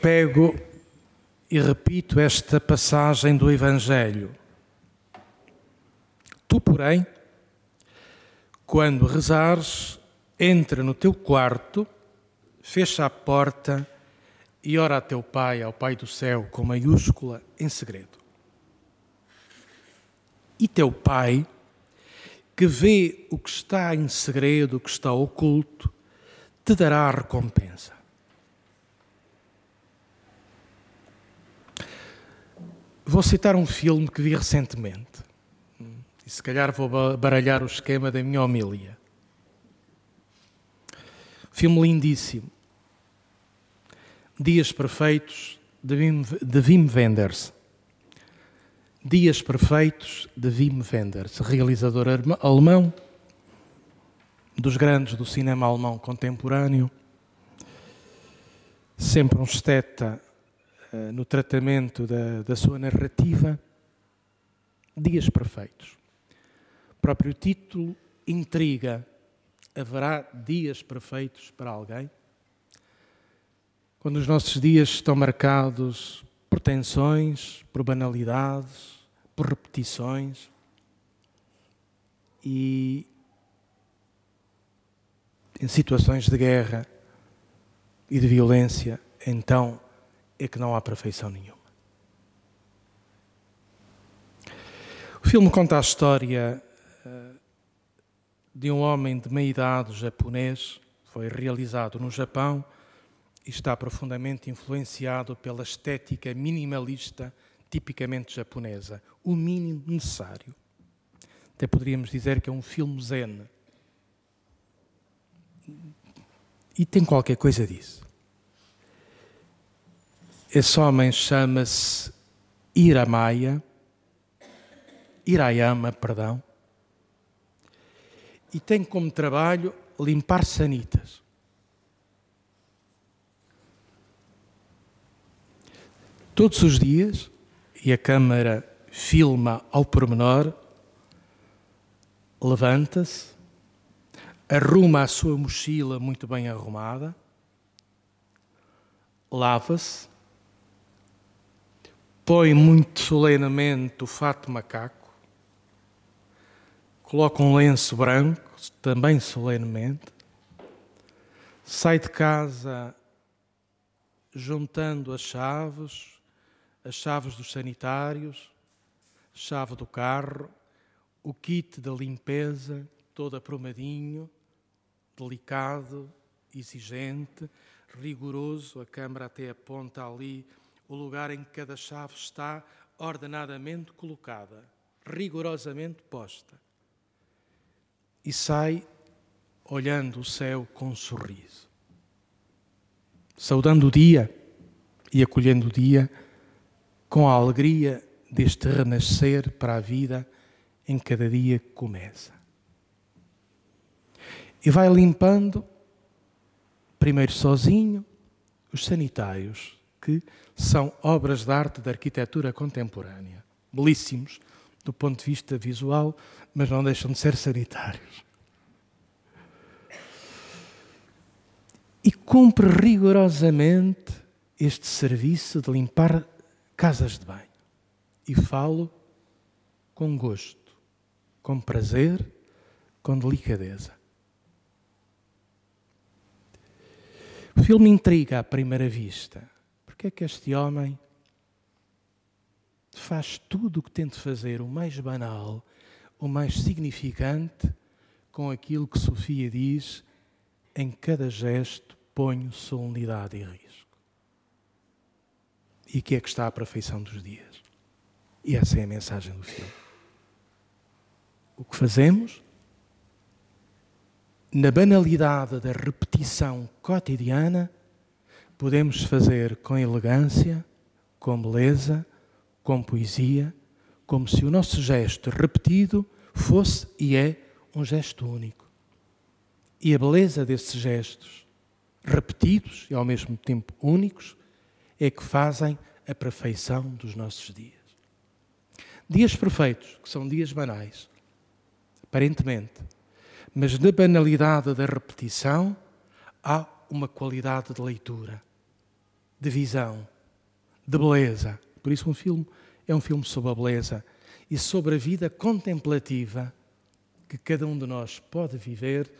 pego e repito esta passagem do Evangelho. Tu, porém, quando rezares, entra no teu quarto, fecha a porta e ora a teu Pai, ao Pai do céu, com maiúscula, em segredo. E teu Pai, que vê o que está em segredo, o que está oculto, te dará a recompensa. Vou citar um filme que vi recentemente. E se calhar vou baralhar o esquema da minha homilia. Filme lindíssimo. Dias Perfeitos, de Wim, de Wim Wenders. Dias Perfeitos, de Wim Wenders, realizador alemão, dos grandes do cinema alemão contemporâneo, sempre um esteta no tratamento da, da sua narrativa. Dias Perfeitos. O próprio título intriga. Haverá dias perfeitos para alguém? Quando os nossos dias estão marcados por tensões, por banalidades, por repetições e em situações de guerra e de violência, então é que não há perfeição nenhuma. O filme conta a história eh, de um homem de meia idade japonês, foi realizado no Japão e está profundamente influenciado pela estética minimalista tipicamente japonesa, o mínimo necessário. Até poderíamos dizer que é um filme zen. E tem qualquer coisa disso. Esse homem chama-se Iramaya, Irayama, perdão, e tem como trabalho limpar sanitas. Todos os dias, e a câmara filma ao pormenor, levanta-se, arruma a sua mochila muito bem arrumada, lava-se, põe muito solenemente o fato macaco, coloca um lenço branco, também solenemente, sai de casa juntando as chaves, as chaves dos sanitários, chave do carro, o kit da limpeza, todo aprumadinho, delicado, exigente, rigoroso, a câmara até aponta ali o lugar em que cada chave está ordenadamente colocada, rigorosamente posta. E sai olhando o céu com um sorriso, saudando o dia e acolhendo o dia com a alegria deste renascer para a vida em cada dia que começa. E vai limpando, primeiro sozinho, os sanitários, que são obras de arte da arquitetura contemporânea. Belíssimos do ponto de vista visual, mas não deixam de ser sanitários. E cumpre rigorosamente este serviço de limpar casas de banho. E falo com gosto, com prazer, com delicadeza. O filme intriga à primeira vista. Porque é que este homem faz tudo o que tenta fazer, o mais banal, o mais significante, com aquilo que Sofia diz: em cada gesto ponho solenidade e risco. E que é que está a perfeição dos dias? E essa é a mensagem do filme. O que fazemos, na banalidade da repetição cotidiana, podemos fazer com elegância, com beleza, com poesia, como se o nosso gesto repetido fosse e é um gesto único. E a beleza desses gestos, repetidos e ao mesmo tempo únicos, é que fazem a perfeição dos nossos dias. Dias perfeitos, que são dias banais, aparentemente, mas na banalidade da repetição há uma qualidade de leitura. De visão, de beleza. Por isso, um filme é um filme sobre a beleza e sobre a vida contemplativa que cada um de nós pode viver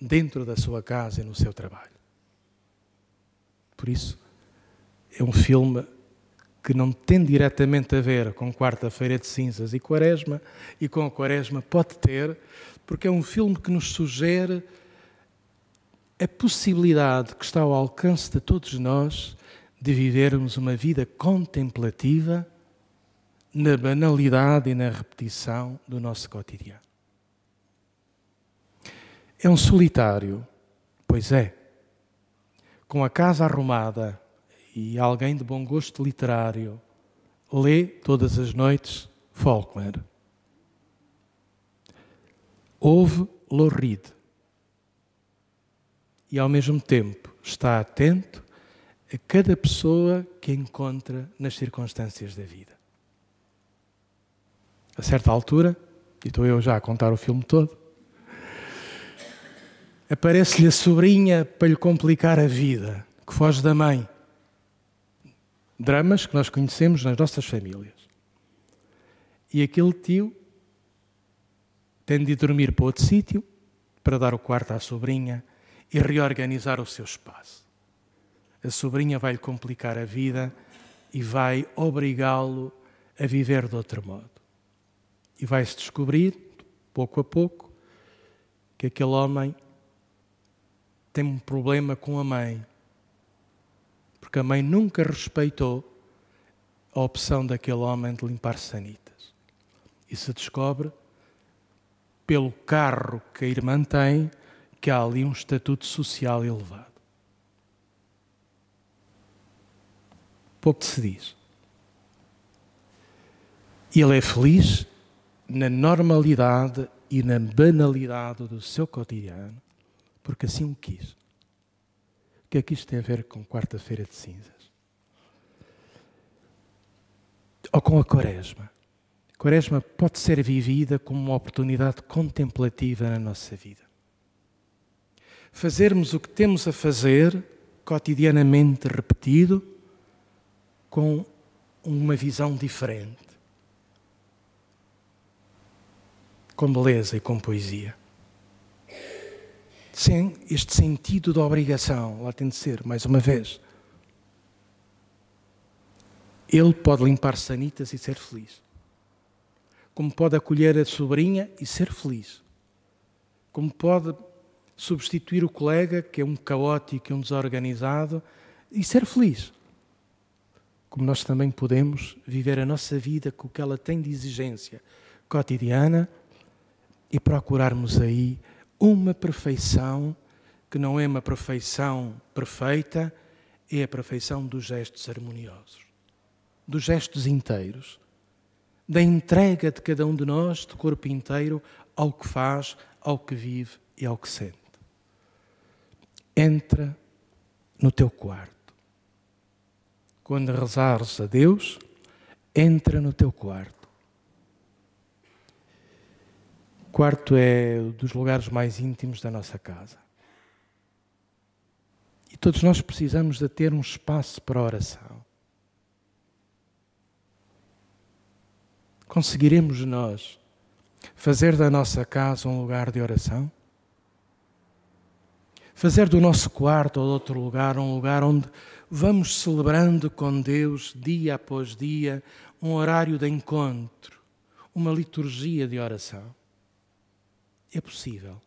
dentro da sua casa e no seu trabalho. Por isso, é um filme que não tem diretamente a ver com Quarta-feira de Cinzas e Quaresma, e com a Quaresma pode ter, porque é um filme que nos sugere a possibilidade que está ao alcance de todos nós de vivermos uma vida contemplativa na banalidade e na repetição do nosso cotidiano. É um solitário, pois é, com a casa arrumada e alguém de bom gosto literário, lê todas as noites Faulkner. Ouve Lorrid e, ao mesmo tempo, está atento a cada pessoa que encontra nas circunstâncias da vida. A certa altura, e estou eu já a contar o filme todo, aparece-lhe a sobrinha para lhe complicar a vida, que foge da mãe. Dramas que nós conhecemos nas nossas famílias. E aquele tio tem de dormir para outro sítio para dar o quarto à sobrinha e reorganizar o seu espaço. A sobrinha vai-lhe complicar a vida e vai obrigá-lo a viver de outro modo. E vai-se descobrir, pouco a pouco, que aquele homem tem um problema com a mãe. Porque a mãe nunca respeitou a opção daquele homem de limpar sanitas. E se descobre, pelo carro que a irmã tem, que há ali um estatuto social elevado. Pouco se diz. Ele é feliz na normalidade e na banalidade do seu cotidiano, porque assim o quis. O que é que isto tem a ver com quarta-feira de cinzas? Ou com a quaresma? A quaresma pode ser vivida como uma oportunidade contemplativa na nossa vida fazermos o que temos a fazer, cotidianamente repetido, com uma visão diferente, com beleza e com poesia. Sem este sentido de obrigação, lá tem de ser, mais uma vez. Ele pode limpar sanitas e ser feliz. Como pode acolher a sobrinha e ser feliz. Como pode substituir o colega, que é um caótico e um desorganizado, e ser feliz. Como nós também podemos viver a nossa vida com o que ela tem de exigência cotidiana e procurarmos aí uma perfeição que não é uma perfeição perfeita, é a perfeição dos gestos harmoniosos, dos gestos inteiros, da entrega de cada um de nós, de corpo inteiro, ao que faz, ao que vive e ao que sente entra no teu quarto. Quando rezares a Deus, entra no teu quarto. O quarto é um dos lugares mais íntimos da nossa casa. E todos nós precisamos de ter um espaço para oração. Conseguiremos nós fazer da nossa casa um lugar de oração? Fazer do nosso quarto ou de outro lugar um lugar onde vamos celebrando com Deus, dia após dia, um horário de encontro, uma liturgia de oração. É possível.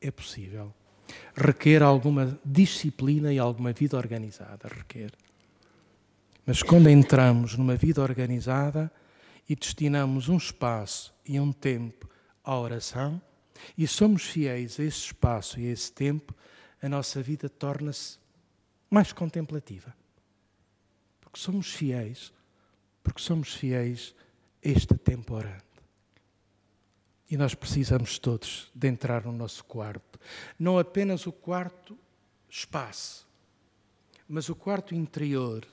É possível. Requer alguma disciplina e alguma vida organizada. Requer. Mas quando entramos numa vida organizada e destinamos um espaço e um tempo à oração, e somos fiéis a esse espaço e a esse tempo, a nossa vida torna-se mais contemplativa. Porque somos fiéis, porque somos fiéis a este tempo orante. E nós precisamos todos de entrar no nosso quarto. Não apenas o quarto espaço, mas o quarto interior.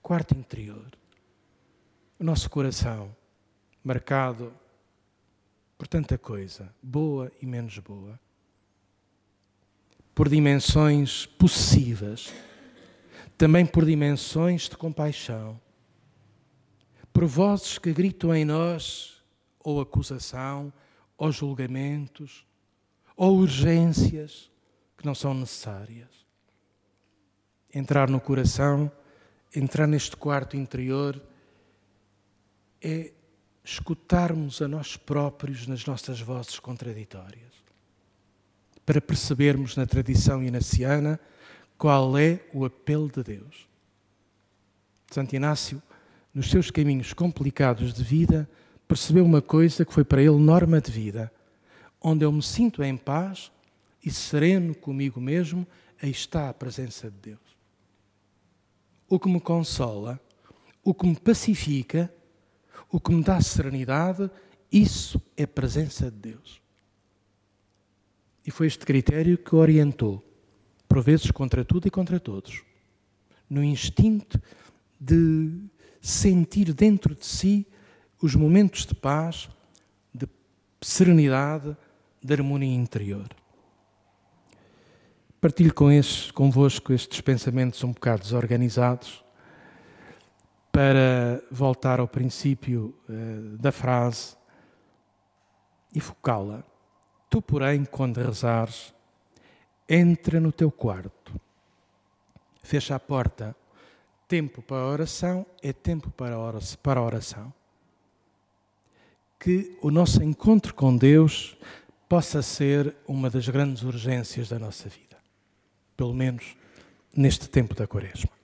Quarto interior. O nosso coração, marcado por tanta coisa, boa e menos boa, por dimensões possíveis também por dimensões de compaixão, por vozes que gritam em nós ou acusação, ou julgamentos, ou urgências que não são necessárias. Entrar no coração, entrar neste quarto interior, é escutarmos a nós próprios nas nossas vozes contraditórias, para percebermos na tradição inaciana qual é o apelo de Deus. Santo Inácio, nos seus caminhos complicados de vida, percebeu uma coisa que foi para ele norma de vida. Onde eu me sinto em paz e sereno comigo mesmo, aí está a presença de Deus. O que me consola, o que me pacifica, o que me dá serenidade, isso é presença de Deus. E foi este critério que orientou por vezes contra tudo e contra todos, no instinto de sentir dentro de si os momentos de paz, de serenidade, de harmonia interior. Partilho com estes, convosco estes pensamentos um bocado desorganizados para voltar ao princípio uh, da frase e focá-la. Tu, porém, quando rezares, entra no teu quarto, fecha a porta. Tempo para a oração é tempo para a oração. Que o nosso encontro com Deus possa ser uma das grandes urgências da nossa vida, pelo menos neste tempo da Quaresma.